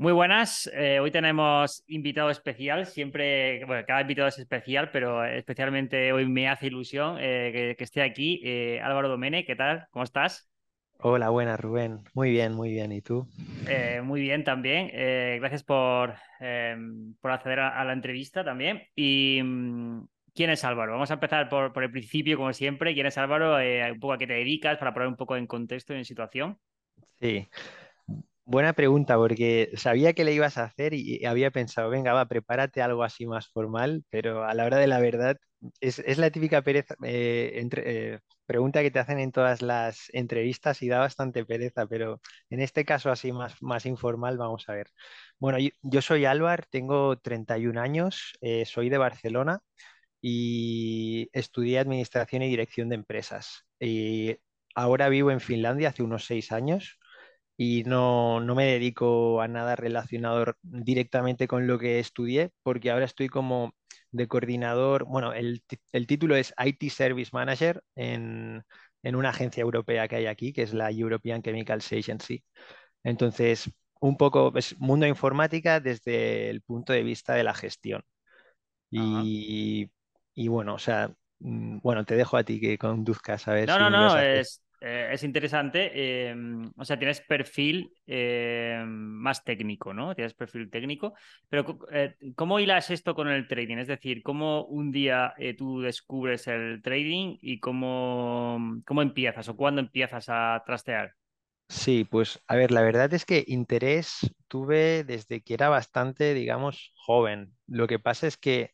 Muy buenas, eh, hoy tenemos invitado especial, siempre, bueno, cada invitado es especial, pero especialmente hoy me hace ilusión eh, que, esté aquí. Eh, Álvaro Domene, ¿qué tal? ¿Cómo estás? Hola, buenas, Rubén. Muy bien, muy bien. ¿Y tú? muy bien también. gracias por, em, por acceder a, la entrevista también. ¿Y mm, quién es Álvaro? Vamos a empezar por, por el principio, como siempre. ¿Quién es Álvaro? un poco a qué te dedicas para poner un poco en contexto y en situación. Sí, Buena pregunta, porque sabía que le ibas a hacer y había pensado, venga, va, prepárate algo así más formal, pero a la hora de la verdad es, la típica pereza, eh, eh, pregunta que te hacen en todas las entrevistas y da bastante pereza, pero en este caso así más, más informal, vamos a ver. Bueno, yo, soy Álvar, tengo 31 años, eh, soy de Barcelona y estudié Administración y Dirección de Empresas. Y ahora vivo en Finlandia hace unos seis años y no, me dedico a nada relacionado directamente con lo que estudié, porque ahora estoy como de coordinador, bueno, el, título es IT Service Manager en, una agencia europea que hay aquí, que es la European Chemicals Agency. Entonces, un poco es mundo informática desde el punto de vista de la gestión. Y, bueno, o sea, mm, bueno, te dejo a ti que conduzcas a ver. No, no, no, es, eh, es interesante. Em, o sea, tienes perfil em, más técnico, ¿no? Tienes perfil técnico. Pero, eh, ¿cómo hilas esto con el trading? Es decir, ¿cómo un día eh, tú descubres el trading y cómo, cómo empiezas o cuándo empiezas a trastear? Sí, pues a ver, la verdad es que interés tuve desde que era bastante, digamos, joven. Lo que pasa es que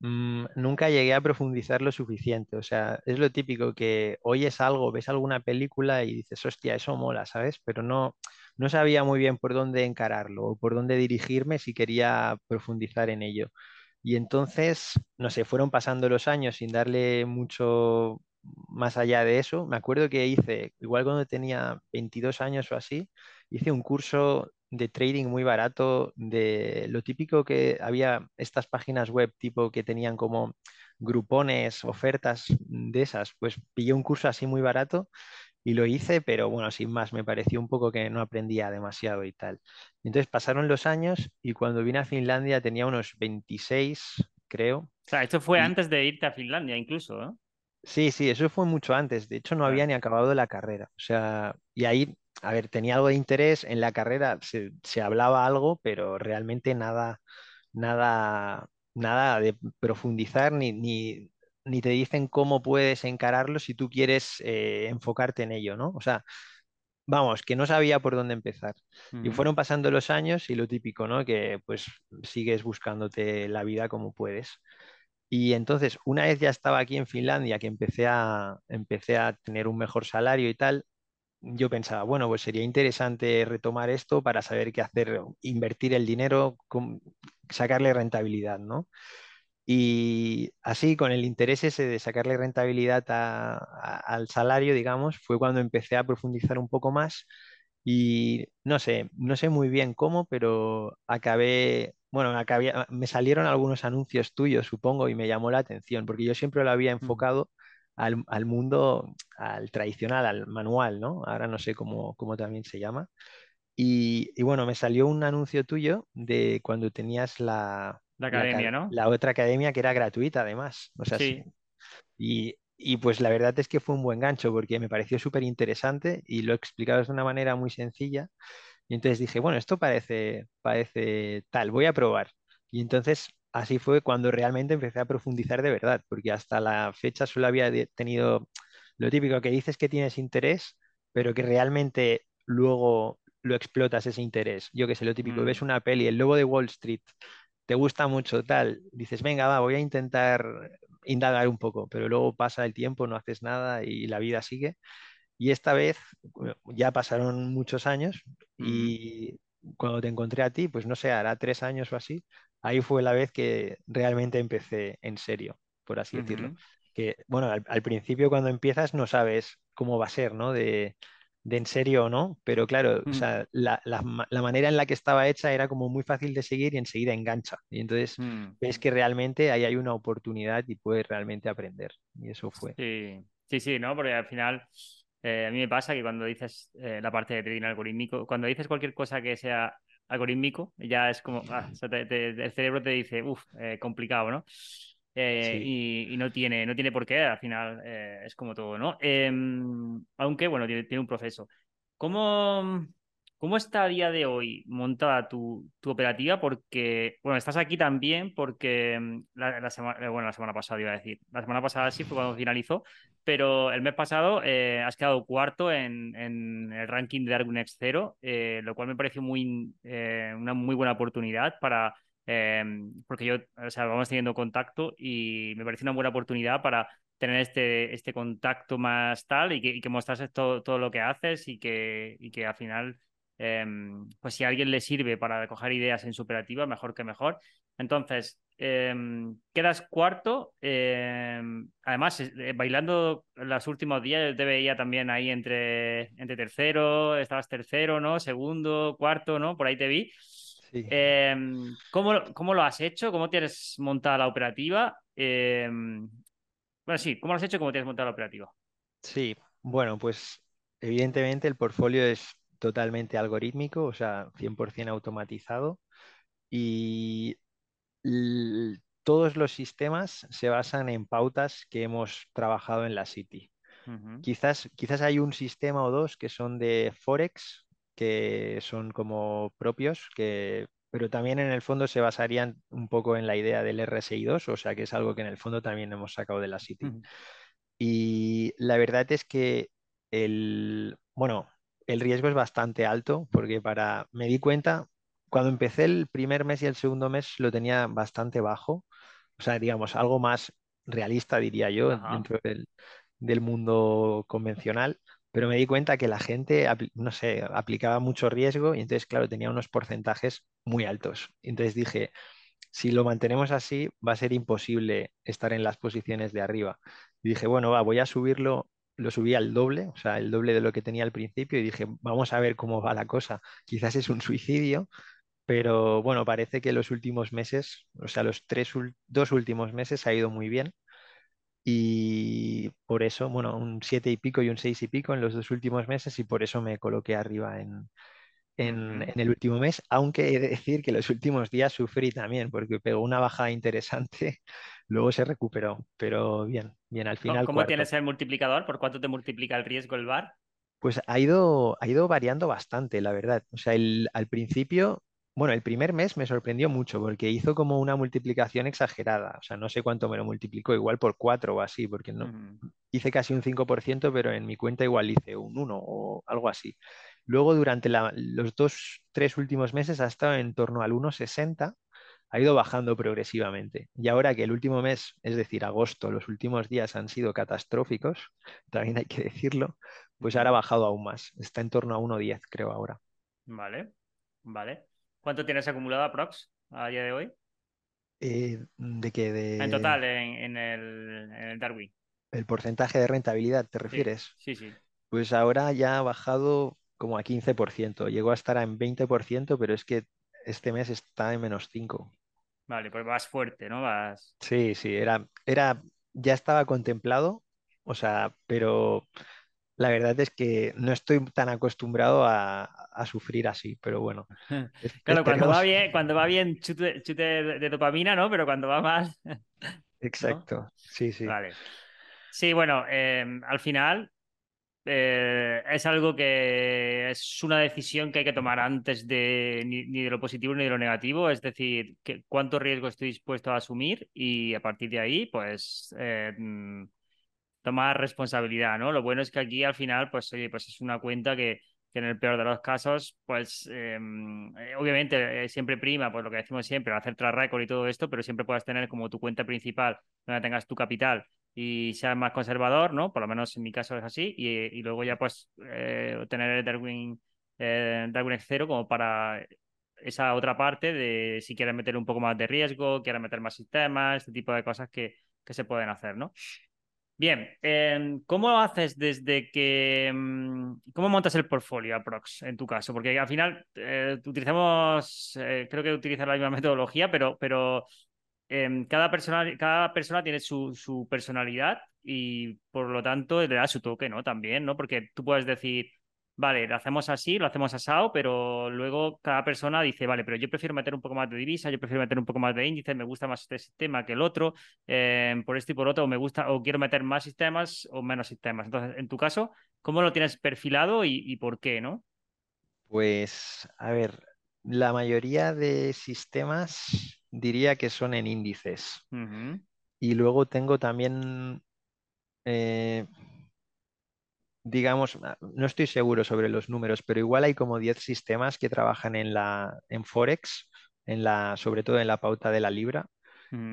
Mm, nunca llegué a profundizar lo suficiente. O sea, es lo típico que oyes algo, ves alguna película y dices, hostia, eso mola, ¿sabes? Pero no, no sabía muy bien por dónde encararlo o por dónde dirigirme si quería profundizar en ello. Y entonces, no sé, fueron pasando los años sin darle mucho más allá de eso. Me acuerdo que hice, igual cuando tenía 22 años o así, hice un curso de trading muy barato, de lo típico que había estas páginas web tipo que tenían como grupones, ofertas de esas, pues pillé un curso así muy barato y lo hice, pero bueno, sin más, me pareció un poco que no aprendía demasiado y tal. Entonces pasaron los años y cuando vine a Finlandia tenía unos 26, creo. O sea, esto fue antes de irte a Finlandia incluso, ¿no? Sí, sí, eso fue mucho antes. De hecho, no había ni acabado la carrera. O sea, y ahí a ver, tenía algo de interés en la carrera, se, hablaba algo, pero realmente nada, nada, nada de profundizar ni, ni, te dicen cómo puedes encararlo si tú quieres eh, enfocarte en ello, ¿no? O sea, vamos, que no sabía por dónde empezar. Y fueron pasando los años y lo típico, ¿no? Que pues sigues buscándote la vida como puedes. Y entonces, una vez ya estaba aquí en Finlandia, que empecé a, empecé a tener un mejor salario y tal, yo pensaba, bueno, pues sería interesante retomar esto para saber qué hacer, invertir el dinero, sacarle rentabilidad, ¿no? Y así, con el interés ese de sacarle rentabilidad al salario, digamos, fue cuando empecé a profundizar un poco más y no sé, no sé muy bien cómo, pero acabé, bueno, acabé, me salieron algunos anuncios tuyos, supongo, y me llamó la atención, porque yo siempre lo había enfocado al, mundo, al tradicional, al manual, ¿no? Ahora no sé cómo, cómo también se llama. Y, bueno, me salió un anuncio tuyo de cuando tenías la, la academia, ¿no? La otra academia que era gratuita, además. O sea, sí. Y, y, pues la verdad es que fue un buen gancho porque me pareció súper interesante y lo explicado de una manera muy sencilla. Y entonces dije, bueno, esto parece, parece tal, voy a probar. Y entonces así fue cuando realmente empecé a profundizar de verdad, porque hasta la fecha solo había tenido lo típico que dices que tienes interés, pero que realmente luego lo explotas ese interés. Yo que sé, lo típico, ves mm. una peli, El Lobo de Wall Street, te gusta mucho tal, dices, venga, va, voy a intentar indagar un poco, pero luego pasa el tiempo, no haces nada y la vida sigue. Y esta vez ya pasaron muchos años y cuando te encontré a ti, pues no sé, hará tres años o así, ahí fue la vez que realmente empecé en serio, por así decirlo. Que, bueno, al, principio cuando empiezas no sabes cómo va a ser, ¿no? De, en serio o no, pero claro, o mm. sea, la, manera en la que estaba hecha era como muy fácil de seguir y enseguida engancha. Y entonces mm. ves que realmente ahí hay una oportunidad y puedes realmente aprender. Y eso fue. Sí, sí, sí, ¿no? Porque al final eh, a mí me pasa que cuando dices eh, la parte de trading algorítmico, cuando dices cualquier cosa que sea algorítmico, ya es como, ah, el cerebro te dice, uff, complicado, ¿no? y, no, tiene, no tiene por qué, al final es como todo, ¿no? Em, aunque, bueno, tiene, tiene un proceso. ¿Cómo, ¿Cómo está a día de hoy montada tu, operativa? Porque, bueno, estás aquí también porque mm, la, semana, eh, bueno, la semana pasada iba a decir, la semana pasada sí fue cuando finalizó, pero el mes pasado eh, has quedado cuarto en, el ranking de Darwin X 0, eh, lo cual me pareció muy, una muy buena oportunidad para, porque yo, o sea, vamos teniendo contacto y me parece una buena oportunidad para tener este, este contacto más tal y que, y que mostrases todo, todo lo que haces y que, y que al final Em, pues si a alguien le sirve para coger ideas en su operativa, mejor que mejor. Entonces, em, quedas cuarto. Em, además, eh, bailando los últimos días, te veía también ahí entre, entre tercero, estabas tercero, ¿no? Segundo, cuarto, ¿no? Por ahí te vi. ¿cómo, ¿cómo, lo has hecho? ¿Cómo tienes montada la operativa? bueno, sí, ¿cómo lo has hecho? ¿Cómo tienes montada la operativa? Sí, bueno, pues evidentemente el portfolio es totalmente algorítmico, o sea, 100% automatizado. Y todos los sistemas se basan en pautas que hemos trabajado en la City. quizás, quizás hay un sistema o dos que son de Forex, que son como propios, que, pero también en el fondo se basarían un poco en la idea del RSI2, o sea que es algo que en el fondo también hemos sacado de la City. Y la verdad es que el, bueno, el riesgo es bastante alto porque para, me di cuenta, cuando empecé el primer mes y el segundo mes lo tenía bastante bajo, o sea, digamos, algo más realista, diría yo, dentro del, del, mundo convencional, pero me di cuenta que la gente, no sé, aplicaba mucho riesgo y entonces, claro, tenía unos porcentajes muy altos. Entonces dije, si lo mantenemos así, va a ser imposible estar en las posiciones de arriba. Y dije, bueno, va, voy a subirlo lo subí al doble, o sea, el doble de lo que tenía al principio y dije, vamos a ver cómo va la cosa. Quizás es un suicidio, pero bueno, parece que los últimos meses, o sea, los tres, dos últimos meses ha ido muy bien. Y por eso, bueno, un siete y pico y un seis y pico en los dos últimos meses y por eso me coloqué arriba en, en, el último mes, aunque he de decir que los últimos días sufrí también porque pegó una bajada interesante, luego se recuperó, pero bien, bien, al final. ¿Cómo tienes el multiplicador? ¿Por cuánto te multiplica el riesgo el VAR? Pues ha ido, ha ido variando bastante, la verdad. O sea, el, al principio, bueno, el primer mes me sorprendió mucho porque hizo como una multiplicación exagerada. O sea, no sé cuánto me lo multiplicó, igual por cuatro o así, porque no hice casi un 5%, pero en mi cuenta igual hice un 1 o algo así. Luego, durante los dos, tres últimos meses ha estado en torno al 1,60, ha ido bajando progresivamente. Y ahora que el último mes, es decir, agosto, los últimos días han sido catastróficos, también hay que decirlo, pues ahora ha bajado aún más. Está en torno a 1,10, creo, ahora. Vale, vale. ¿Cuánto tienes acumulado aprox a día de hoy? Eh, ¿De qué? De... En total, en, el, Darwin. ¿El porcentaje de rentabilidad te refieres? sí, sí. Pues ahora ya ha bajado como a 15%. Llegó a estar en 20%, pero es que este mes está en menos 5. Vale, pues vas fuerte, ¿no? Vas... Sí, sí, era, era, ya estaba contemplado, o sea, pero la verdad es que no estoy tan acostumbrado a, sufrir así, pero bueno. claro, cuando va bien, cuando va bien chute, de, dopamina, ¿no? Pero cuando va más. Exacto, sí, sí. Vale. Sí, bueno, em, al final eh, es algo que es una decisión que hay que tomar antes de ni, de lo positivo ni de lo negativo, es decir, que, cuánto riesgo estoy dispuesto a asumir y a partir de ahí, pues eh, mm, tomar responsabilidad, ¿no? Lo bueno es que aquí al final, pues oye, pues es una cuenta que, que en el peor de los casos, pues eh, mm, obviamente siempre prima, pues lo que decimos siempre, hacer track record y todo esto, pero siempre puedas tener como tu cuenta principal donde tengas tu capital y sea más conservador, ¿no? Por lo menos en mi caso es así, y, luego ya pues eh, tener el Darwin, eh, Darwin X0 como para esa otra parte de si quieres meter un poco más de riesgo, quieres meter más sistemas, este tipo de cosas que, que se pueden hacer, ¿no? Bien, em, ¿cómo haces desde que... Mm, ¿Cómo montas el portfolio aprox en tu caso? Porque al final eh, utilizamos, eh, creo que utilizas la misma metodología, pero, pero Em, cada, persona, cada persona tiene su, personalidad y por lo tanto le da su toque, ¿no? También, ¿no? Porque tú puedes decir, vale, lo hacemos así, lo hacemos asado, pero luego cada persona dice, vale, pero yo prefiero meter un poco más de divisa, yo prefiero meter un poco más de índice, me gusta más este sistema que el otro, eh, por esto y por otro, o me gusta, o quiero meter más sistemas o menos sistemas. Entonces, en tu caso, ¿cómo lo tienes perfilado y, y por qué, no? Pues, a ver, la mayoría de sistemas diría que son en índices. Y luego tengo también, eh, digamos, ah, no estoy seguro sobre los números, pero igual hay como 10 sistemas que trabajan en la, en Forex, en la, sobre todo en la pauta de la libra.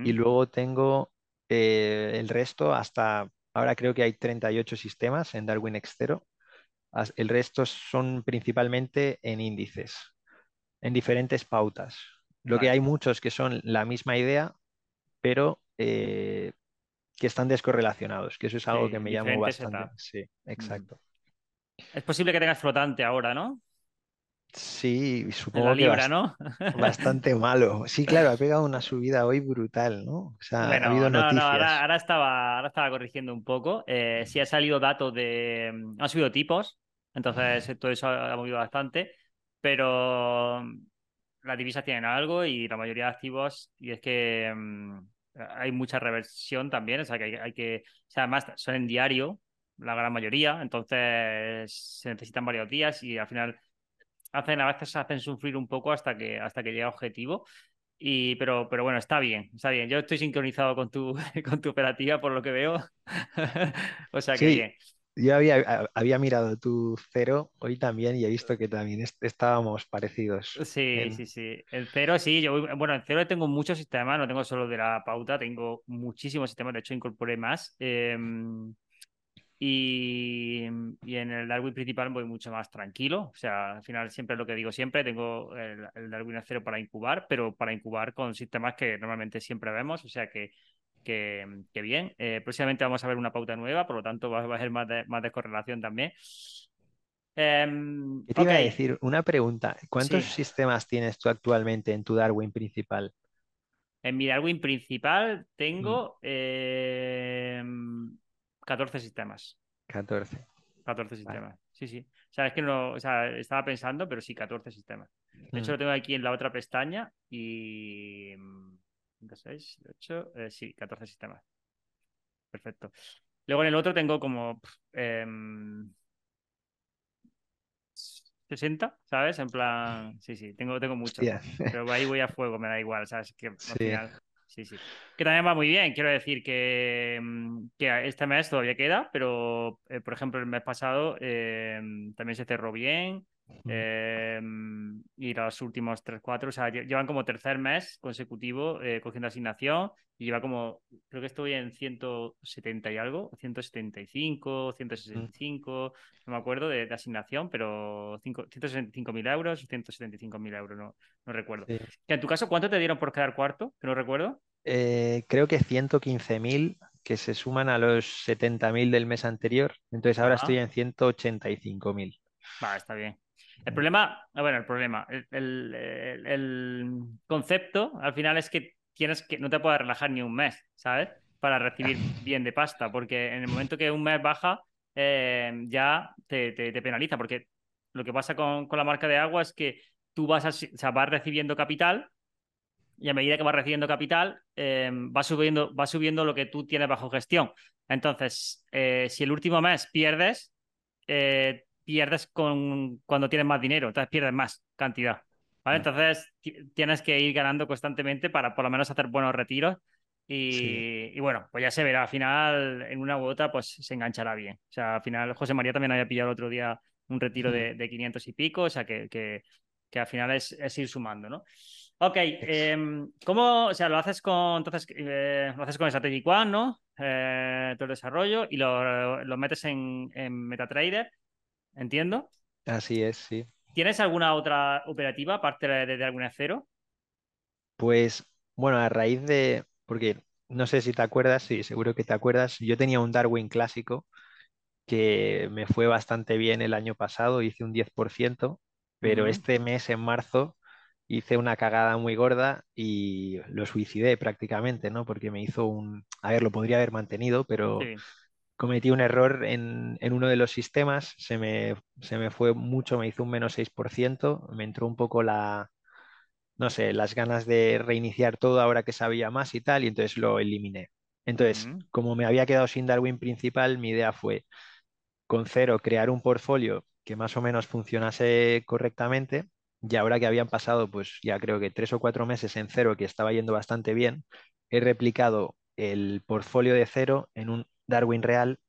Y luego tengo eh, el resto hasta, ahora creo que hay 38 sistemas en Darwin X0. As- El resto son principalmente en índices, en diferentes pautas. Lo que hay muchos que son la misma idea, pero eh, que están descorrelacionados, que eso es algo que me llamó bastante. Sí, exacto. Es posible que tengas flotante ahora, ¿no? Sí, la supongo que bastante malo. Sí, claro, ha pegado una subida hoy brutal, ¿no? O sea, ha habido no, no, ahora, noticias. ahora estaba, ahora estaba corrigiendo un poco. Eh, sí ha salido datos de... mm, Han subido tipos, entonces todo eso ha movido bastante, pero mm, las divisas tienen algo y la mayoría de activos, y es que mm, hay mucha reversión también, o sea que hay, hay que... O sea, además son en diario, la gran mayoría, entonces se necesitan varios días y al final hacen, a veces hacen sufrir un poco hasta que, hasta que llega objetivo. Y, pero, pero bueno, está bien, está bien. Yo estoy sincronizado con tu, con tu operativa por lo que veo. O sea que Sí, bien. Yo había, a- había mirado tu cero hoy también y he visto que también est- estábamos parecidos. Sí, En... sí, sí. El cero sí, yo voy- bueno, en cero tengo muchos sistemas, no tengo solo de la pauta, tengo muchísimos sistemas, de hecho incorporé más. Em, y, y en el Darwin principal voy mucho más tranquilo. O sea, al final siempre es lo que digo siempre, tengo el, el Darwin cero para incubar, pero para incubar con sistemas que normalmente siempre vemos. O sea que, que, que bien. Eh, próximamente vamos a ver una pauta nueva, por lo tanto va, va a ser más de, más de correlación también. Em, ¿Qué te ok, iba a decir? Una pregunta. ¿Cuántos sí. sistemas tienes tú actualmente en tu Darwin principal? En mi Darwin principal Mm, tengo em, 14 sistemas. 14. 14 Vale. sistemas. Sí, sí. O sea, es que no, o sea, estaba pensando, pero sí, 14 sistemas. De hecho, Mm, lo tengo aquí en la otra pestaña y... mm, 5, 6, 8, eh, sí, 14 sistemas. Perfecto. Luego en el otro tengo como pf, em, 60, ¿sabes? En plan, sí, sí, tengo, tengo muchos. Hostia. Pero ahí voy a fuego, me da igual, ¿sabes? Que al Sí. final, sí, sí. Que también va muy bien, quiero decir que, mm, que este mes todavía queda, pero eh, por ejemplo el mes pasado eh, también se cerró bien. Eh, y los últimos 3 4 o sea, lle- llevan como tercer mes consecutivo eh, cogiendo asignación y lleva como, creo que estoy en 170 y algo, 175, mm. 165, no me acuerdo de, de asignación, pero cinco- 165.000 euros, 175.000 euros, no, no recuerdo. Sí. Que en tu caso, ¿cuánto te dieron por quedar cuarto? Que no recuerdo. Eh, creo que 115.000 que se suman a los 70.000 del mes anterior. Entonces ahora estoy en 185.000. Va, está bien. El problema, ah, bueno, el problema, el, el- el- el concepto al final es que tienes que, no te puedes relajar ni un mes, ¿sabes? Para recibir bien de pasta, porque en el momento que un mes baja, eh, ya te, te- te penaliza, porque lo que pasa con, con la marca de agua es que tú vas, a- o sea, vas recibiendo capital y a medida que vas recibiendo capital, eh, va, subiendo, va subiendo lo que tú tienes bajo gestión. Entonces, eh, si el último mes pierdes, eh, pierdes con, cuando tienes más dinero, entonces pierdes más cantidad. ¿vale? Entonces, tienes que ir ganando constantemente para por lo menos hacer buenos retiros. Sí. Y, y bueno, pues ya se verá. Al final, en una u otra, pues se enganchará bien. O sea, al final, José María también había pillado el otro día un retiro Mm, de, de 500 y pico, o sea, que, que, que al final es, es ir sumando, ¿no? Ok, eh, ¿cómo, o sea, lo haces con, entonces, eh, lo haces con Strategic One, ¿no? Eh, todo el desarrollo y lo, lo metes en, en MetaTrader, entiendo. Así es, sí. ¿Tienes alguna otra operativa aparte de, de alguna cero? Pues bueno, a raíz de, porque no sé si te acuerdas, sí, seguro que te acuerdas, yo tenía un Darwin clásico que me fue bastante bien el año pasado, hice un 10%, pero Ujú, este mes, en marzo, hice una cagada muy gorda y lo suicidé prácticamente, ¿no? Porque me hizo un... A ver, lo podría haber mantenido, pero Sí. Cometí un error en, uno de los sistemas, se me, se me fue mucho, me hizo un menos 6%, me entró un poco la, no sé, las ganas de reiniciar todo ahora que sabía más y tal, y entonces lo eliminé. Entonces, como me había quedado sin Darwin principal, mi idea fue con cero crear un portfolio que más o menos funcionase correctamente. Y ahora que habían pasado, pues ya creo que tres o cuatro meses en cero, que estaba yendo bastante bien, he replicado el portfolio de cero en un Darwin real,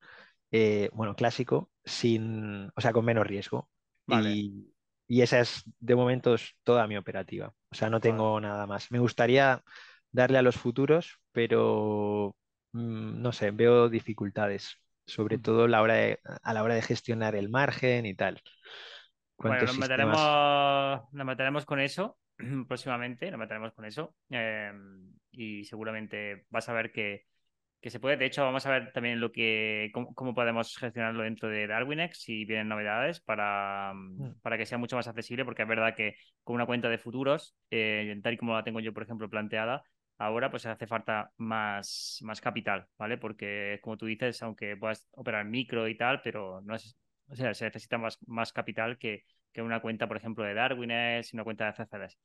eh, bueno, clásico, sin, o sea, con menos riesgo. Y, esa es de momento toda mi operativa. O sea, no tengo nada más. Me gustaría darle a los futuros, pero mm, no sé, veo dificultades, sobre todo la hora a la hora de gestionar el margen y tal. Bueno, nos, meteremos, nos meteremos con eso próximamente, nos meteremos con eso em, y seguramente vas a ver que, que, se puede. De hecho, vamos a ver también lo que cómo, podemos gestionarlo dentro de DarwinX si vienen novedades para, mm. para, que sea mucho más accesible, porque es verdad que con una cuenta de futuros, eh, tal y como la tengo yo, por ejemplo, planteada, ahora pues hace falta más, más capital, ¿vale? Porque como tú dices, aunque puedas operar micro y tal, pero no es, o sea, se necesita más, más capital que, que una cuenta, por ejemplo, de Darwin y una cuenta de CFDs.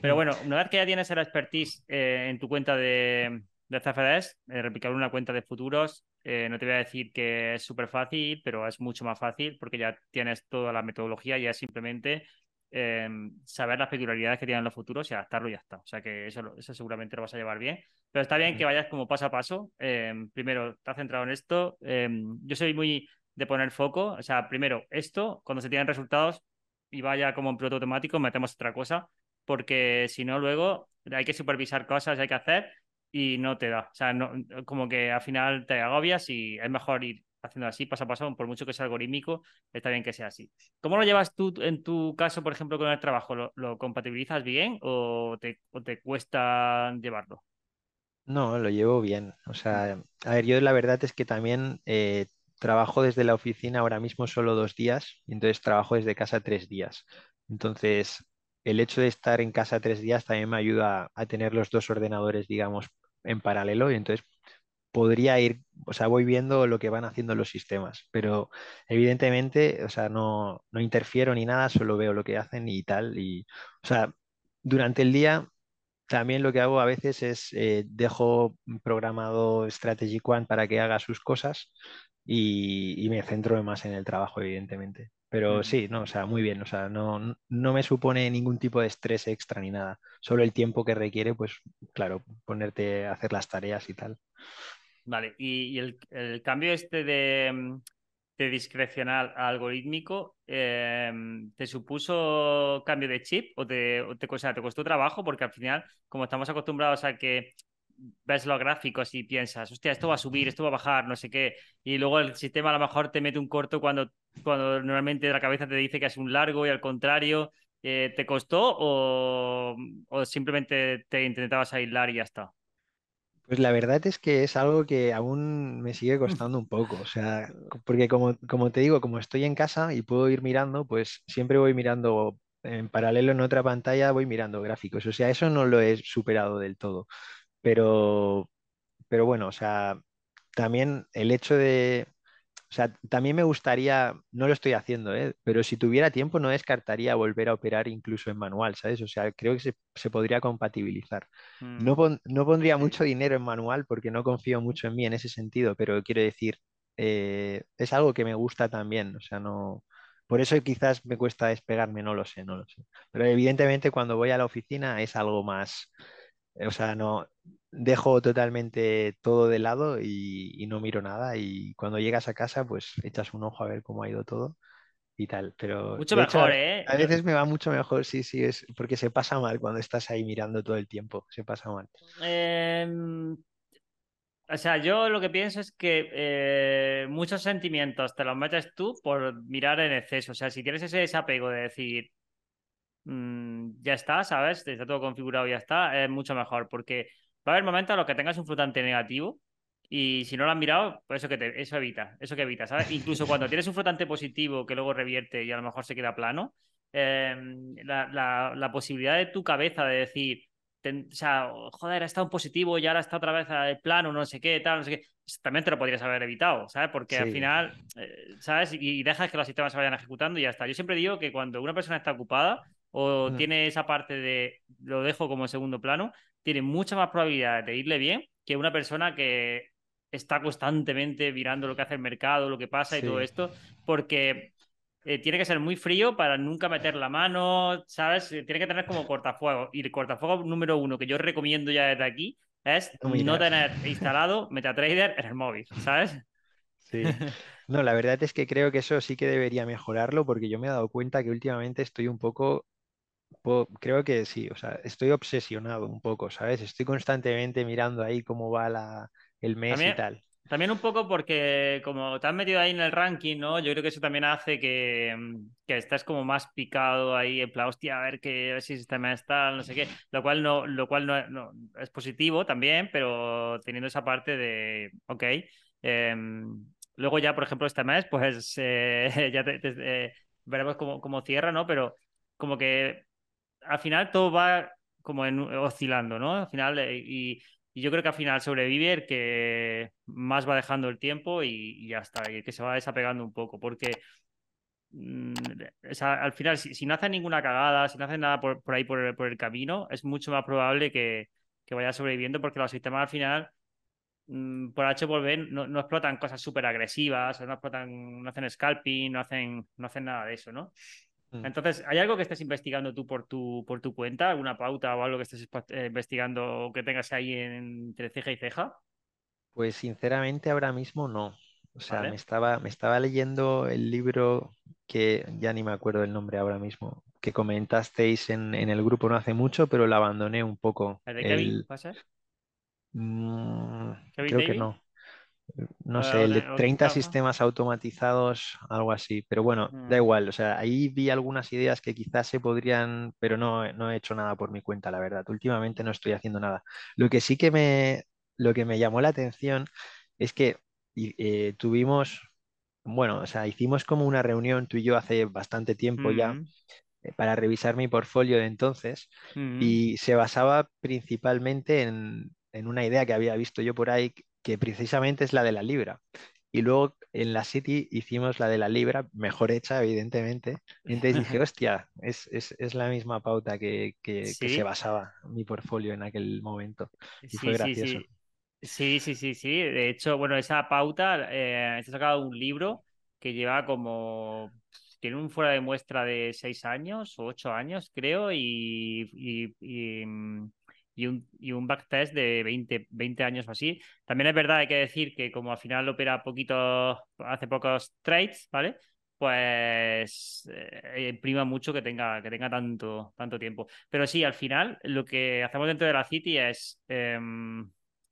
Pero bueno, una vez que ya tienes el expertise eh, en tu cuenta de, de CFDs, eh, replicar una cuenta de futuros, eh, no te voy a decir que es súper fácil, pero es mucho más fácil porque ya tienes toda la metodología y es simplemente Em, saber las peculiaridades que tienen los futuros y adaptarlo y ya está. O sea que eso, eso seguramente lo vas a llevar bien. Pero está bien que vayas como paso a paso. Em, primero, estás centrado en esto. Em, yo soy muy de poner foco. O sea, primero esto, cuando se tienen resultados y vaya como en piloto automático, metemos otra cosa. Porque si no, luego hay que supervisar cosas, hay que hacer y no te da. O sea, no, como que al final te agobias y es mejor ir haciendo así, paso a paso, por mucho que sea algorítmico, está bien que sea así. ¿Cómo lo llevas tú en tu caso, por ejemplo, con el trabajo? ¿Lo, compatibilizas bien o te, te, cuesta llevarlo? No, lo llevo bien. O sea, a ver, yo la verdad es que también eh, trabajo desde la oficina ahora mismo solo dos días, entonces trabajo desde casa tres días. Entonces, el hecho de estar en casa tres días también me ayuda a tener los dos ordenadores, digamos, en paralelo y entonces podría ir, o sea, voy viendo lo que van haciendo los sistemas, pero evidentemente, o sea, no, no interfiero ni nada, solo veo lo que hacen y tal. Y, o sea, durante el día también lo que hago a veces es eh, dejo programado Strategy Quant para que haga sus cosas y, me centro más en el trabajo, evidentemente. Pero sí, no, o sea, muy bien, o sea, no, no me supone ningún tipo de estrés extra ni nada. Solo el tiempo que requiere, pues claro, ponerte a hacer las tareas y tal. Vale, y, el, cambio este de, mm, discrecional a algorítmico, em, ¿te supuso cambio de chip o te, te, te costó trabajo? Porque al final, como estamos acostumbrados a que ves los gráficos y piensas, hostia, esto va a subir, esto va a bajar, no sé qué, y luego el sistema a lo mejor te mete un corto cuando, cuando normalmente la cabeza te dice que es un largo y al contrario, eh, ¿te costó o, o simplemente te intentabas aislar y ya está? Pues la verdad es que es algo que aún me sigue costando un poco, o sea, porque como, como te digo, como estoy en casa y puedo ir mirando, pues siempre voy mirando en paralelo en otra pantalla, voy mirando gráficos, o sea, eso no lo he superado del todo, pero, pero bueno, o sea, también el hecho de, o sea, también me gustaría, no lo estoy haciendo, ¿eh? pero si tuviera tiempo no descartaría volver a operar incluso en manual, ¿sabes? O sea, creo que se, podría compatibilizar. No, mm. no, pondría mucho dinero en manual porque no confío mucho en mí en ese sentido, pero quiero decir, eh, es algo que me gusta también, o sea, no... Por eso quizás me cuesta despegarme, no lo sé, no lo sé. Pero evidentemente cuando voy a la oficina es algo más, o sea, no, dejo totalmente todo de lado y, no miro nada y cuando llegas a casa pues echas un ojo a ver cómo ha ido todo y tal, pero mucho mejor, ¿eh? A veces me va mucho mejor, sí, sí, es porque se pasa mal cuando estás ahí mirando todo el tiempo, se pasa mal. Em, o sea, yo lo que pienso es que eh, muchos sentimientos te los metes tú por mirar en exceso, o sea, si tienes ese desapego de decir, mm, ya está, ¿sabes? Está todo configurado y ya está, es mucho mejor, porque Va a haber momentos en los que tengas un flotante negativo y si no lo has mirado, pues eso, que te, eso evita, eso que evita, ¿sabes? Incluso cuando tienes un flotante positivo que luego revierte y a lo mejor se queda plano, em, la, posibilidad de tu cabeza de decir, o sea, joder, ha estado en positivo y ahora está otra vez al plano, no sé qué, tal, no sé qué, también te lo podrías haber evitado, ¿sabes? Porque al final, eh, ¿sabes? Y, dejas que los sistemas se vayan ejecutando y ya está. Yo siempre digo que cuando una persona está ocupada o mm. tiene esa parte de lo dejo como segundo plano, tiene mucha más probabilidad de irle bien que una persona que está constantemente mirando lo que hace el mercado, lo que pasa y todo esto, porque eh, tiene que ser muy frío para nunca meter la mano, ¿sabes? Eh, tiene que tener como cortafuego. Y el cortafuego número uno que yo recomiendo ya desde aquí es no tener instalado MetaTrader en el móvil, ¿sabes? Sí. No, la verdad es que creo que eso sí que debería mejorarlo porque yo me he dado cuenta que últimamente estoy un poco, creo que sí, o sea, estoy obsesionado un poco, ¿sabes? Estoy constantemente mirando ahí cómo va la, el mes y tal. También un poco porque como te has metido ahí en el ranking, ¿no? Yo creo que eso también hace que, mm, que estés como más picado ahí, en plan, hostia, a ver qué si el sistema está, no sé qué. Lo cual no, lo cual no, es positivo también, pero teniendo esa parte de, ok. Em, luego ya, por ejemplo, este mes, pues eh, ya eh, veremos cómo, cómo cierra, ¿no? Pero como que al final todo va como en, oscilando, ¿no? Al final, eh, y yo creo que al final sobrevive el que más va dejando el tiempo y, ya está, y que se va desapegando un poco, porque mm, al final, si, no hace ninguna cagada, si no hace nada por, ahí por el, camino, es mucho más probable que, vaya sobreviviendo porque los sistemas al final, mm, por H por B, no, explotan cosas súper agresivas, no explotan, no hacen scalping, no hacen, no hacen nada de eso, ¿no? Mm. Entonces, ¿hay algo que estés investigando tú por tu, por tu cuenta? ¿Alguna pauta o algo que estés eh, investigando que tengas ahí entre ceja y ceja? Pues sinceramente ahora mismo no. O sea, me, estaba, me estaba leyendo el libro que ya ni me acuerdo el nombre ahora mismo, que comentasteis en, el grupo no hace mucho, pero lo abandoné un poco. ¿El de Kevin? Mm, creo que no no sé, el de 30 sistemas automatizados, algo así. Pero bueno, da mm. igual. O sea, ahí vi algunas ideas que quizás se podrían, pero no, no he hecho nada por mi cuenta, la verdad. Últimamente no estoy haciendo nada. Lo que sí que me, lo que me llamó la atención es que eh, tuvimos, bueno, o sea, hicimos como una reunión tú y yo hace bastante tiempo ya mm. eh, para revisar mi portfolio de entonces mm. y se basaba principalmente en, en una idea que había visto yo por ahí que precisamente es la de la libra. Y luego en la City hicimos la de la libra, mejor hecha, evidentemente. Y entonces dije, hostia, es, la misma pauta que, se basaba mi portfolio en aquel momento. Y fue gracioso. Sí, sí, sí, sí, De hecho, bueno, esa pauta, eh, se ha sacado un libro que lleva como tiene un fuera de muestra de seis años o ocho años, creo, y, mm, y un, y un backtest de 20, 20 años o así. También es verdad, hay que decir que como al final opera poquito, hace pocos trades, ¿vale? Pues eh, prima mucho que tenga, que tenga tanto, tanto tiempo. Pero sí, al final lo que hacemos dentro de la City es em,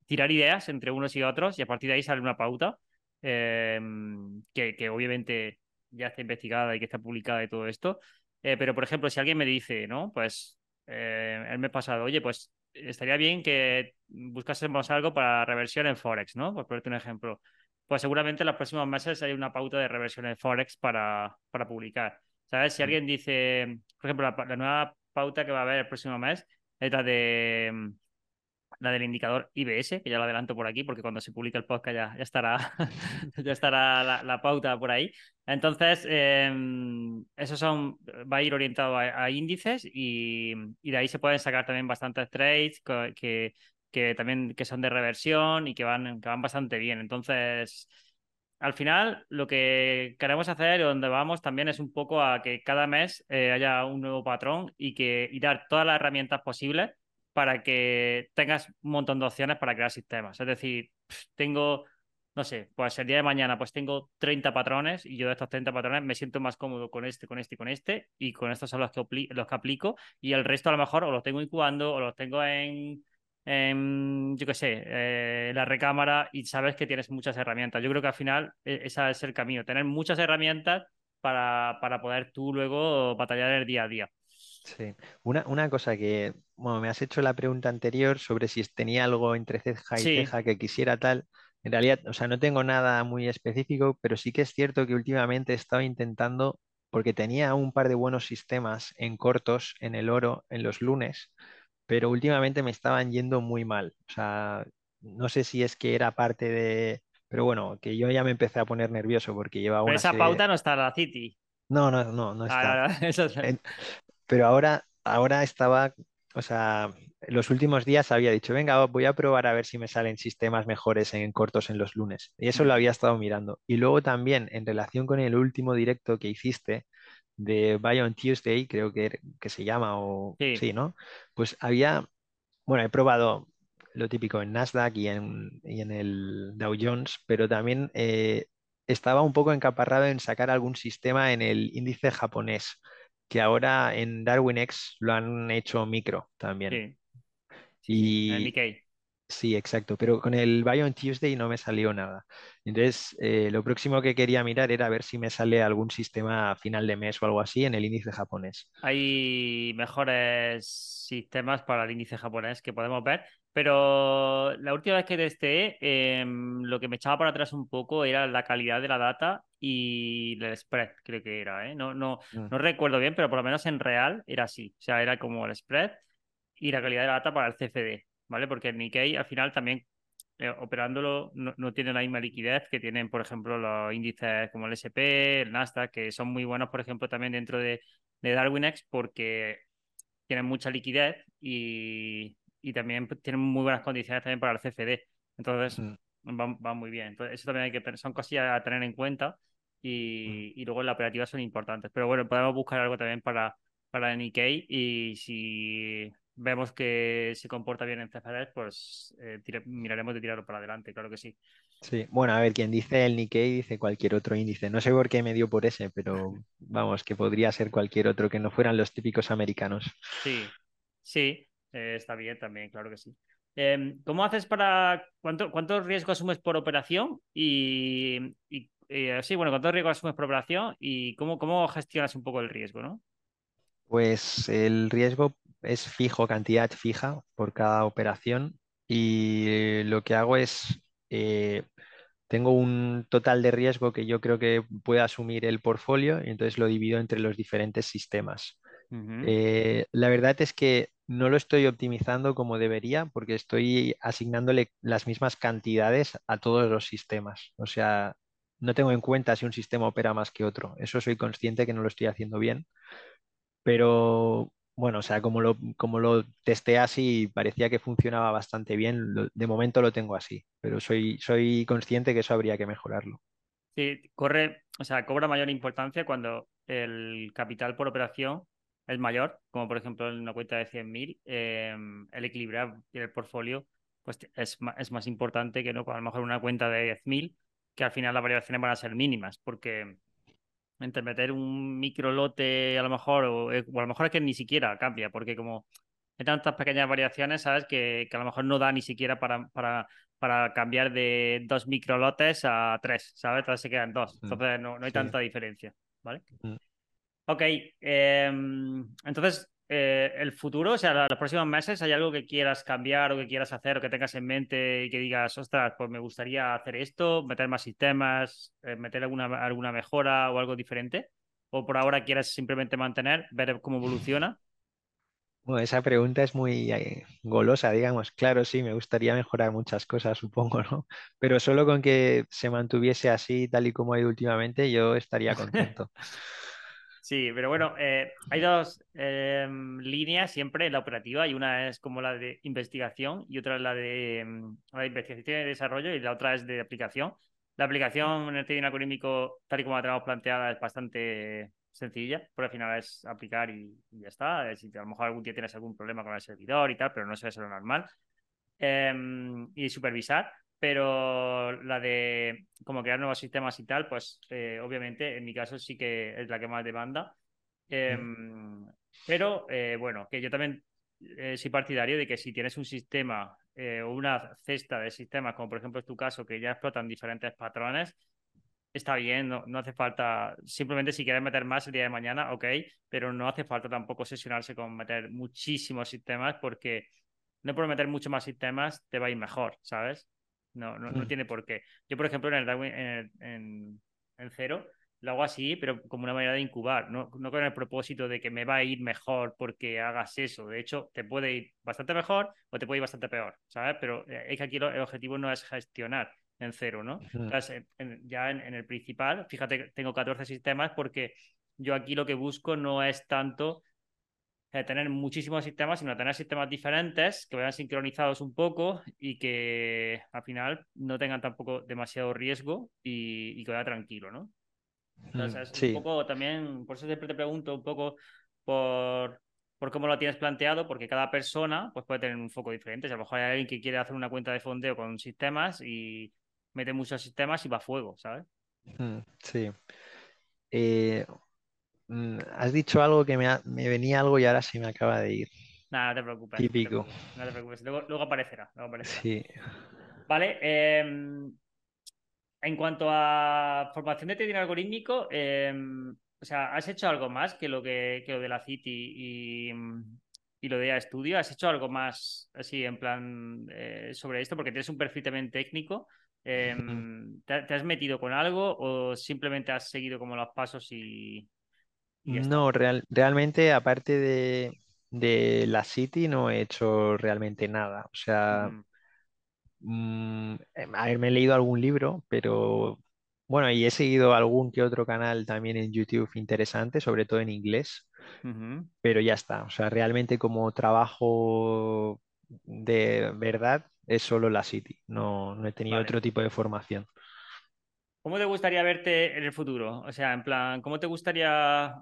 tirar ideas entre unos y otros y a partir de ahí sale una pauta em, que, que, obviamente ya está investigada y que está publicada y todo esto. Eh, pero, por ejemplo, si alguien me dice, ¿no? Pues eh, el mes pasado, oye, pues estaría bien que buscásemos algo para reversión en Forex, ¿no? Por ponerte un ejemplo. Pues seguramente en los próximos meses hay una pauta de reversión en Forex para, para publicar. ¿Sabes? Si alguien dice, por ejemplo, la, nueva pauta que va a haber el próximo mes es la de la del indicador IBS, que ya lo adelanto por aquí, porque cuando se publique el podcast ya, estará, ya estará la, pauta por ahí. Entonces, em, eso son, va a ir orientado a, índices y, de ahí se pueden sacar también bastantes trades que, que, también que son de reversión y que van, que van bastante bien. Entonces, al final, lo que queremos hacer y donde vamos también es un poco a que cada mes eh, haya un nuevo patrón y que y dar todas las herramientas posibles para que tengas un montón de opciones para crear sistemas. Es decir, tengo, no sé, pues el día de mañana pues tengo 30 patrones y yo de estos 30 patrones me siento más cómodo con este, con este y con este y con estos son los que, los que aplico y el resto a lo mejor o los tengo incubando o los tengo en, yo qué sé, eh, la recámara y sabes que tienes muchas herramientas. Yo creo que al final e, ese es el camino, tener muchas herramientas para, para poder tú luego batallar el día a día. Sí, una, una, cosa que, bueno, me has hecho la pregunta anterior sobre si tenía algo entre ceja y ceja que quisiera tal. En realidad, o sea, no tengo nada muy específico, pero sí que es cierto que últimamente he estado intentando, porque tenía un par de buenos sistemas en cortos en el oro en los lunes, pero últimamente me estaban yendo muy mal. O sea, no sé si es que era parte de... Pero bueno, que yo ya me empecé a poner nervioso porque llevaba Pero una esa serie... pauta no está en la City. No, no, no, no Ah, está. no, no, eso Pero ahora, ahora estaba, o sea, los últimos días había dicho, venga, voy a probar a ver si me salen sistemas mejores en cortos en los lunes. Y eso lo había estado mirando. Y luego también, en relación con el último directo que hiciste de Buy on Tuesday, creo que, que se llama, o Sí, sí, ¿no? Pues había, bueno, he probado lo típico en Nasdaq y en, y en el Dow Jones, pero también eh, estaba un poco encaparrado en sacar algún sistema en el índice japonés, que ahora en DarwinX lo han hecho micro también. sí, en Y sí, exacto, pero con el Buy on Tuesday no me salió nada. Entonces, eh, lo próximo que quería mirar era ver si me sale algún sistema a final de mes o algo así en el índice japonés. Hay mejores sistemas para el índice japonés que podemos ver, pero la última vez que testé, em, lo que me echaba para atrás un poco era la calidad de la data y el spread, creo que era, ¿eh? No, no, Mm, no recuerdo bien, pero por lo menos en real era así. O sea, era como el spread y la calidad de la data para el CFD, ¿vale? Porque el Nikkei al final también eh, operándolo no, no tiene la misma liquidez que tienen, por ejemplo, los índices como el SP, el Nasdaq, que son muy buenos, por ejemplo, también dentro de, de DarwinX porque tienen mucha liquidez y, y también pues, tienen muy buenas condiciones también para el CFD. Entonces, mm, van muy bien. Entonces, eso también hay que son cosillas a tener en cuenta mm. y, y luego en la operativa son importantes. Pero bueno, podemos buscar algo también para, para el Nikkei y si vemos que se comporta bien en CFD, pues eh, tire- miraremos de tirarlo para adelante, claro que sí. Sí, bueno, a ver, quien dice el Nikkei dice cualquier otro índice. No sé por qué me dio por ese, pero vamos, que podría ser cualquier otro que no fueran los típicos americanos. Sí, sí, eh, está bien también, claro que sí. Em, ¿cómo haces para cuánto, cuántos riesgos asumes por operación? Y, y, eh, sí, bueno, ¿cuántos riesgos asumes por operación? Y cómo, cómo gestionas un poco el riesgo, ¿no? Pues el riesgo es fijo, cantidad fija por cada operación y lo que hago es, eh, tengo un total de riesgo que yo creo que puede asumir el portfolio y entonces lo divido entre los diferentes sistemas. Eh, la verdad es que no lo estoy optimizando como debería porque estoy asignándole las mismas cantidades a todos los sistemas. O sea, no tengo en cuenta si un sistema opera más que otro. Eso soy consciente que no lo estoy haciendo bien. Pero bueno, o sea, como lo, como lo testé así, parecía que funcionaba bastante bien. De momento lo tengo así, pero soy, soy consciente que eso habría que mejorarlo. Sí, corre, o sea, cobra mayor importancia cuando el capital por operación es mayor, como por ejemplo en una cuenta de 100.000, eh, el equilibrar el portfolio pues es, es más importante que no, a lo mejor una cuenta de 10.000, que al final las variaciones van a ser mínimas, porque entre meter un micro lote a lo mejor, o, eh, o a lo mejor es que ni siquiera cambia, porque como hay tantas pequeñas variaciones, ¿sabes? Que, que a lo mejor no da ni siquiera para, para, para cambiar de dos micro lotes a tres, ¿sabes? Entonces se quedan dos. Mm, Entonces no, no hay Sí. tanta diferencia, ¿vale? Mm. Ok, eh, entonces eh, el futuro, o sea, los próximos meses, ¿hay algo que quieras cambiar o que quieras hacer o que tengas en mente y que digas, ostras, pues me gustaría hacer esto, meter más sistemas, eh, meter alguna, alguna mejora o algo diferente? ¿O por ahora quieres simplemente mantener, ver cómo evoluciona? Bueno, esa pregunta es muy eh, golosa, digamos. Claro, sí, me gustaría mejorar muchas cosas, supongo, ¿no? Pero solo con que se mantuviese así, tal y como ha ido últimamente, yo estaría contento. Sí, pero bueno, eh, hay dos eh, líneas siempre en la operativa y una es como la de investigación y otra es la de, mm, la de investigación y desarrollo y la otra es de aplicación. La aplicación en el trading algorítmico, tal y como la tenemos planteada, es bastante sencilla, porque al final es aplicar y, ya está. Si a lo mejor algún día tienes algún problema con el servidor y tal, pero no suele ser lo normal. Em, y supervisar, pero la de como crear nuevos sistemas y tal, pues eh, obviamente en mi caso sí que es la que más demanda. Em, pero eh, bueno, que yo también eh, soy partidario de que si tienes un sistema o una cesta de sistemas, como por ejemplo es tu caso, que ya explotan diferentes patrones, está bien, no, no hace falta, simplemente si quieres meter más el día de mañana, ok, pero no hace falta tampoco obsesionarse con meter muchísimos sistemas porque no por meter mucho más sistemas te va a ir mejor, ¿sabes? No, no, no Mm, tiene por qué. Yo, por ejemplo, en el Darwin, en, el- en, en Cero, lo hago así, pero como una manera de incubar, no, no con el propósito de que me va a ir mejor porque hagas eso. De hecho, te puede ir bastante mejor o te puede ir bastante peor, ¿sabes? Pero eh, es que aquí el objetivo no es gestionar en cero, ¿no? Entonces, ya en, el principal, fíjate que tengo 14 sistemas porque yo aquí lo que busco no es tanto eh, tener muchísimos sistemas, sino tener sistemas diferentes que vayan sincronizados un poco y que al final no tengan tampoco demasiado riesgo y, que vaya tranquilo, ¿no? Entonces, sí. un poco también, por eso siempre te pregunto un poco por, por cómo lo tienes planteado, porque cada persona pues, puede tener un foco diferente. a lo mejor hay alguien que quiere hacer una cuenta de fondeo con sistemas y mete muchos sistemas y va a fuego, ¿sabes? Sí. Eh, has dicho algo que me, venía algo y ahora sí me acaba de ir. Nada, no te preocupes. Típico. No te preocupes. Luego, aparecerá, Sí. Vale. Em, en cuanto a formación de trading algorítmico, em, o sea, ¿has hecho algo más que lo que, lo de la City y, y lo de Studio? ¿Has hecho algo más así en plan eh, sobre esto? Porque tienes un perfil también técnico. Em, ¿te, has metido con algo o simplemente has seguido como los pasos y... no, realmente aparte de, la City no he hecho realmente nada. O sea, mm, em, haberme leído algún libro, pero bueno, y he seguido algún que otro canal también en YouTube interesante, sobre todo en inglés, pero ya está. O sea, realmente como trabajo de verdad es solo la City, no, no he tenido otro tipo de formación. ¿Cómo te gustaría verte en el futuro? O sea, en plan, ¿cómo te gustaría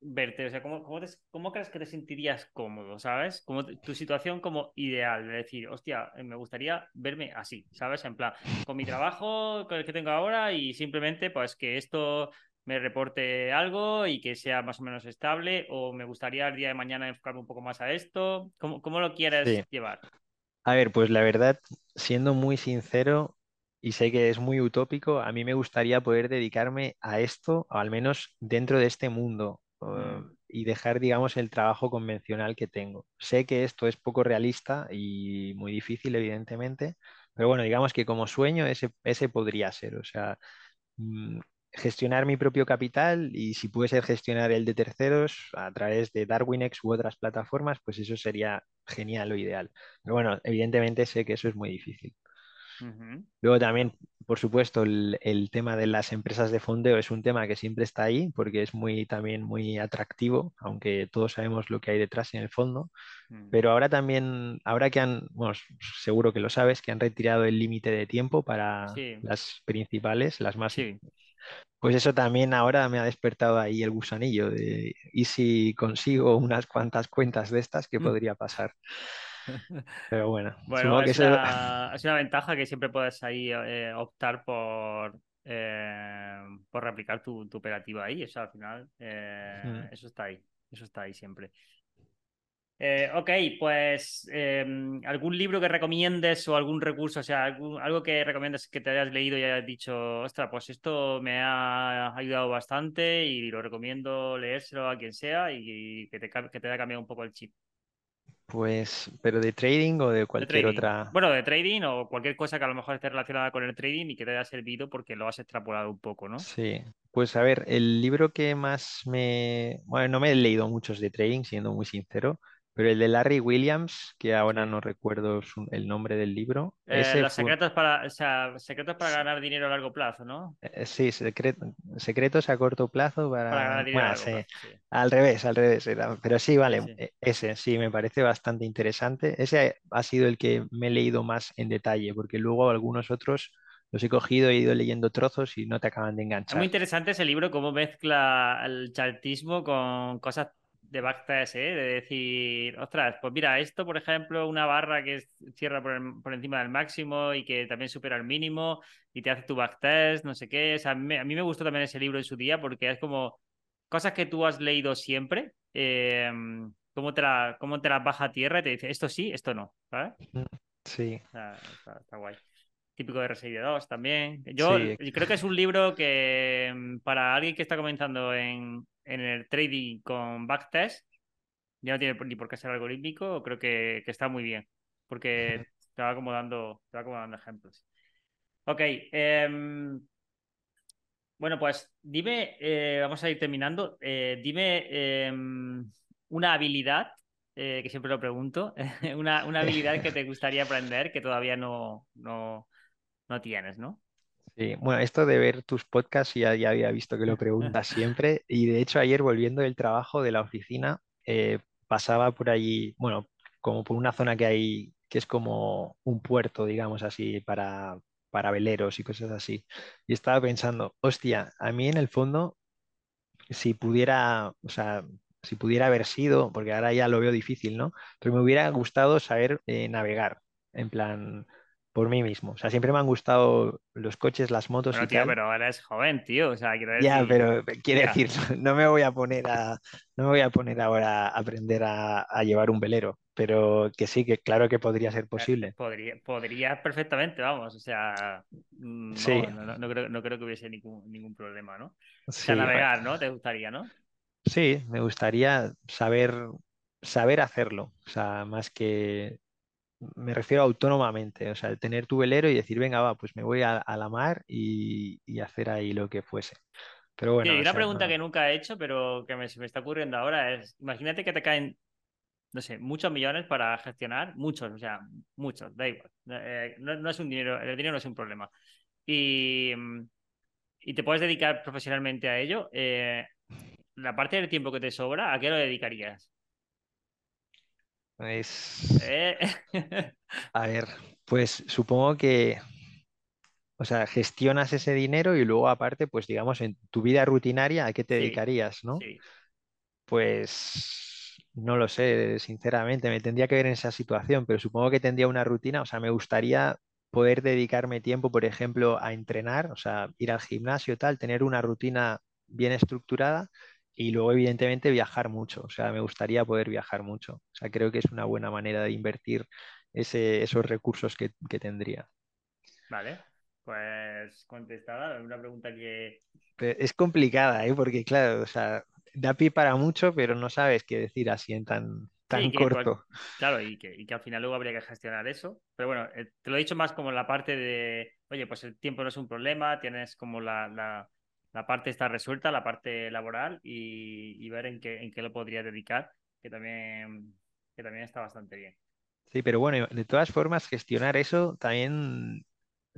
verte? O sea, ¿cómo, cómo, crees que te sentirías cómodo, ¿sabes? Como tu situación como ideal, de decir, hostia, eh, me gustaría verme así, ¿sabes? En plan, con mi trabajo, con el que tengo ahora y simplemente, pues, que esto me reporte algo y que sea más o menos estable o me gustaría el día de mañana enfocarme un poco más a esto. ¿Cómo, cómo lo quieres llevar? A ver, pues la verdad, siendo muy sincero, y sé que es muy utópico, a mí me gustaría poder dedicarme a esto, o al menos dentro de este mundo, mm. y dejar, digamos, el trabajo convencional que tengo. Sé que esto es poco realista y muy difícil, evidentemente, pero bueno, digamos que como sueño ese, ese podría ser. O sea, mm, gestionar mi propio capital y si puede ser gestionar el de terceros a través de DarwinX u otras plataformas, pues eso sería genial o ideal. Pero bueno, evidentemente sé que eso es muy difícil. Luego también, por supuesto, el, tema de las empresas de fondeo es un tema que siempre está ahí porque es muy también muy atractivo, aunque todos sabemos lo que hay detrás en el fondo. Mm. Pero ahora también, ahora que han, bueno, seguro que lo sabes, que han retirado el límite de tiempo para las principales, las más, sí. Pues eso también ahora me ha despertado ahí el gusanillo de, ¿y si consigo unas cuantas cuentas de estas, qué mm. podría pasar? Pero bueno, bueno es, una, ventaja que siempre puedes ahí eh, optar por, eh, por replicar tu, operativa ahí. Eso al final, eh, eso está ahí. Eso está ahí siempre. Eh, ok, pues em, algún libro que recomiendes o algún recurso, o sea, algo que recomiendes que te hayas leído y hayas dicho, ostras, pues esto me ha ayudado bastante y lo recomiendo leérselo a quien sea y, que, te, que te haya cambiado un poco el chip. Pues, pero de trading o de cualquier otra. Bueno, de trading o cualquier cosa que a lo mejor esté relacionada con el trading y que te haya servido porque lo has extrapolado un poco, ¿no? Sí, pues a ver, el libro que más me. Bueno, no me he leído muchos de trading, siendo muy sincero, pero el de Larry Williams, que ahora no recuerdo el nombre del libro. Eh, los secretos para, secretos para ganar dinero a largo plazo, ¿no? Eh, sí, secretos a corto plazo para, ganar dinero. a largo Al revés, al revés. Pero sí, vale, e, ese sí, me parece bastante interesante. Ese ha sido el que me he leído más en detalle, porque luego algunos otros los he cogido, he ido leyendo trozos y no te acaban de enganchar. Es muy interesante ese libro, cómo mezcla el chartismo con cosas de backtest, ¿eh? de decir, ostras, pues mira, esto, por ejemplo, una barra que cierra por, encima del máximo y que también supera el mínimo y te hace tu backtest, no sé qué. a, mí, me gustó también ese libro en su día porque es como cosas que tú has leído siempre, eh, cómo, te la, cómo te las baja a tierra y te dice, esto sí, esto no, ¿sabes? Sí. está, guay típico de RSI 2 también. Yo creo que es un libro que mm, para alguien que está comenzando en, en el trading con backtest, ya no tiene ni por qué ser algorítmico, creo que, está muy bien, porque te va como dando, te va como dando ejemplos. Ok. Em, Bueno, pues dime, eh, vamos a ir terminando. Eh, dime em, una habilidad, eh, que siempre lo pregunto, una, una, habilidad que te gustaría aprender que todavía no, no, no tienes, ¿no? Sí, bueno, esto de ver tus podcasts ya, ya había visto que lo preguntas siempre y de hecho ayer volviendo del trabajo de la oficina pasaba por allí, bueno, como por una zona que hay que es como un puerto, digamos así, para, para veleros y cosas así. Y estaba pensando, hostia, a mí en el fondo, si pudiera, o sea, si pudiera haber sido, porque ahora ya lo veo difícil, ¿no? Pero me hubiera gustado saber eh, navegar, en plan, por mí mismo. O sea, siempre me han gustado los coches, las motos y tío, tal. pero ahora es joven, tío. O sea, quiero decir... Ya, pero quiere decir, no me voy a poner a, no me voy a poner ahora a aprender a, llevar un velero, pero que sí, que claro que podría ser eh, posible. Podría, podría perfectamente, vamos. O sea, mm, no, no, creo, no creo que hubiese ningún, ningún problema, ¿no? O sea, navegar, ¿no? Te gustaría, ¿no? Sí, me gustaría saber, saber hacerlo. O sea, más que me refiero autónomamente, o sea, tener tu velero y decir, venga, va, pues me voy a, la mar y, hacer ahí lo que fuese. Pero bueno. Sí, una pregunta que nunca he hecho, pero que me, me está ocurriendo ahora es: imagínate que te caen, no sé, muchos millones para gestionar, muchos, o sea, muchos, da igual. Eh, no, es un dinero, el dinero no es un problema. Y, y te puedes dedicar profesionalmente a ello. Eh, la parte del tiempo que te sobra, ¿a qué lo dedicarías? Es... Eh. A ver, pues supongo que, o sea, gestionas ese dinero y luego aparte, pues digamos, en tu vida rutinaria, ¿a qué te dedicarías, no? Pues no lo sé, sinceramente, me tendría que ver en esa situación, pero supongo que tendría una rutina, o sea, me gustaría poder dedicarme tiempo, por ejemplo, a entrenar, o sea, ir al gimnasio, tal, tener una rutina bien estructurada y luego, evidentemente, viajar mucho. O sea, me gustaría poder viajar mucho. O sea, creo que es una buena manera de invertir ese, esos recursos que, tendría. Vale, pues contestada, una pregunta que... es complicada, ¿eh? Porque claro, o sea, da pie para mucho, pero no sabes qué decir así en tan, tan corto. claro, y que, y que, al final luego habría que gestionar eso. Pero bueno, eh, te lo he dicho más como la parte de, oye, pues el tiempo no es un problema, tienes como la la parte está resuelta, la parte laboral y, ver en qué, en qué lo podría dedicar, que también, que también está bastante bien. Sí, pero bueno, de todas formas, gestionar eso también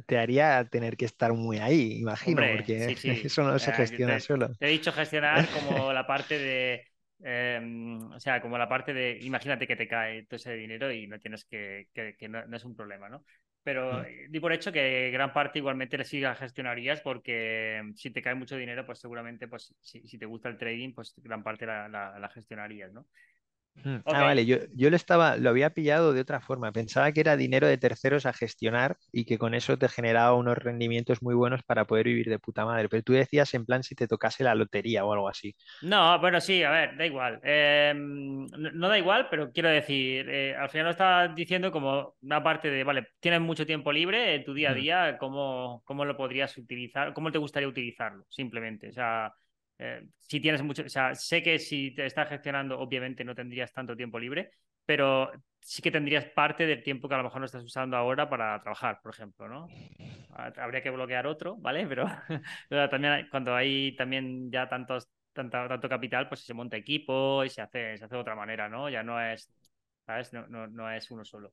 te haría tener que estar muy ahí, imagino, porque eso no se gestiona solo. Te he dicho gestionar como la parte de, em, o sea, como la parte de, imagínate que te cae todo ese dinero y no tienes que, que, no, no, es un problema, ¿no? Pero mm. di por hecho que gran parte igualmente le sigas gestionarías porque mm, si te cae mucho dinero, pues seguramente pues si, te gusta el trading, pues gran parte la, la gestionarías, ¿no? Mm, ah, vale, yo, yo, lo estaba, lo había pillado de otra forma. Pensaba que era dinero de terceros a gestionar y que con eso te generaba unos rendimientos muy buenos para poder vivir de puta madre. Pero tú decías en plan si te tocase la lotería o algo así. No, bueno, sí, a ver, da igual. Em, no, da igual, pero quiero decir, eh, al final lo estás diciendo como una parte de, vale, tienes mucho tiempo libre en tu día a día, ¿cómo, cómo lo podrías utilizar? ¿Cómo te gustaría utilizarlo? Simplemente, o sea eh, si tienes mucho, o sea, sé que si te estás gestionando, obviamente no tendrías tanto tiempo libre, pero sí que tendrías parte del tiempo que a lo mejor no estás usando ahora para trabajar, por ejemplo, ¿no? Ah, habría que bloquear otro, ¿vale? Pero, también cuando hay también ya tantos, tanto, tanto capital, pues se monta equipo y se hace, se hace de otra manera, ¿no? Ya no es, ¿sabes? No, no, no es uno solo.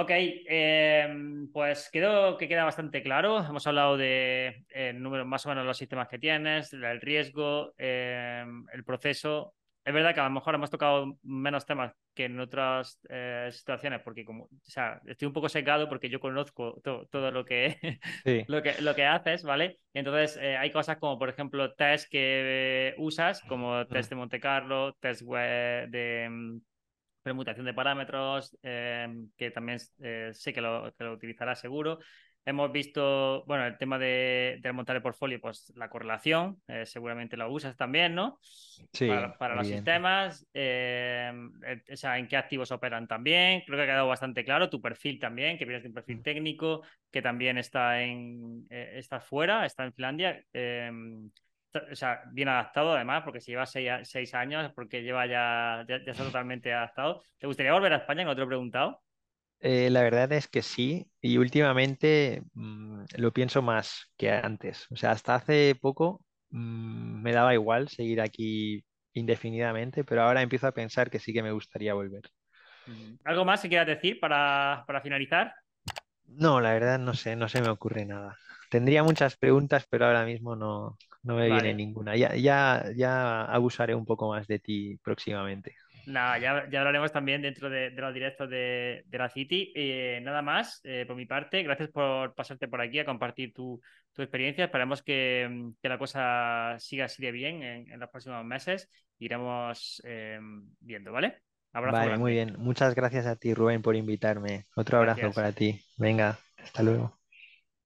Ok, em, pues quedó que queda bastante claro. Hemos hablado de eh, número, más o menos los sistemas que tienes, el riesgo, em, el proceso. Es verdad que a lo mejor hemos tocado menos temas que en otras eh, situaciones, porque como, o sea, estoy un poco secado porque yo conozco todo lo que, lo que lo que haces, ¿vale? Entonces eh, hay cosas como, por ejemplo, test que usas, como test de Monte Carlo, test web de em, permutación de parámetros, em, que también eh, sé que lo, que lo, utilizará seguro. Hemos visto, bueno, el tema de, de montar el portfolio, pues la correlación, eh, seguramente lo usas también, ¿no? Sí. Para, los sistemas, em, o sea, en qué activos operan también. Creo que ha quedado bastante claro. Tu perfil también, que vienes de un perfil mm. técnico, que también está en eh, está fuera, está en Finlandia. O sea, bien adaptado además, porque si lleva seis, años, porque lleva ya, ya, está totalmente adaptado. ¿Te gustaría volver a España? No te lo he preguntado. Eh, la verdad es que sí, y últimamente, mm, lo pienso más que antes. O sea, hasta hace poco mm, me daba igual seguir aquí indefinidamente, pero ahora empiezo a pensar que sí que me gustaría volver. ¿Algo más que quieras decir para, finalizar? No, la verdad no sé, no se me ocurre nada. Tendría muchas preguntas, pero ahora mismo no, me viene ninguna. Ya, ya, ya abusaré un poco más de ti próximamente. Nada, ya, ya hablaremos también dentro de, los directos de, la City. Eh, nada más, eh, por mi parte, gracias por pasarte por aquí a compartir tu, experiencia. Esperemos que, la cosa siga así de bien en, los próximos meses. Iremos eh, viendo, ¿vale? Abrazo vale, muy bien. Muchas gracias a ti, Rubén, por invitarme. Otro abrazo para ti. Venga, hasta luego.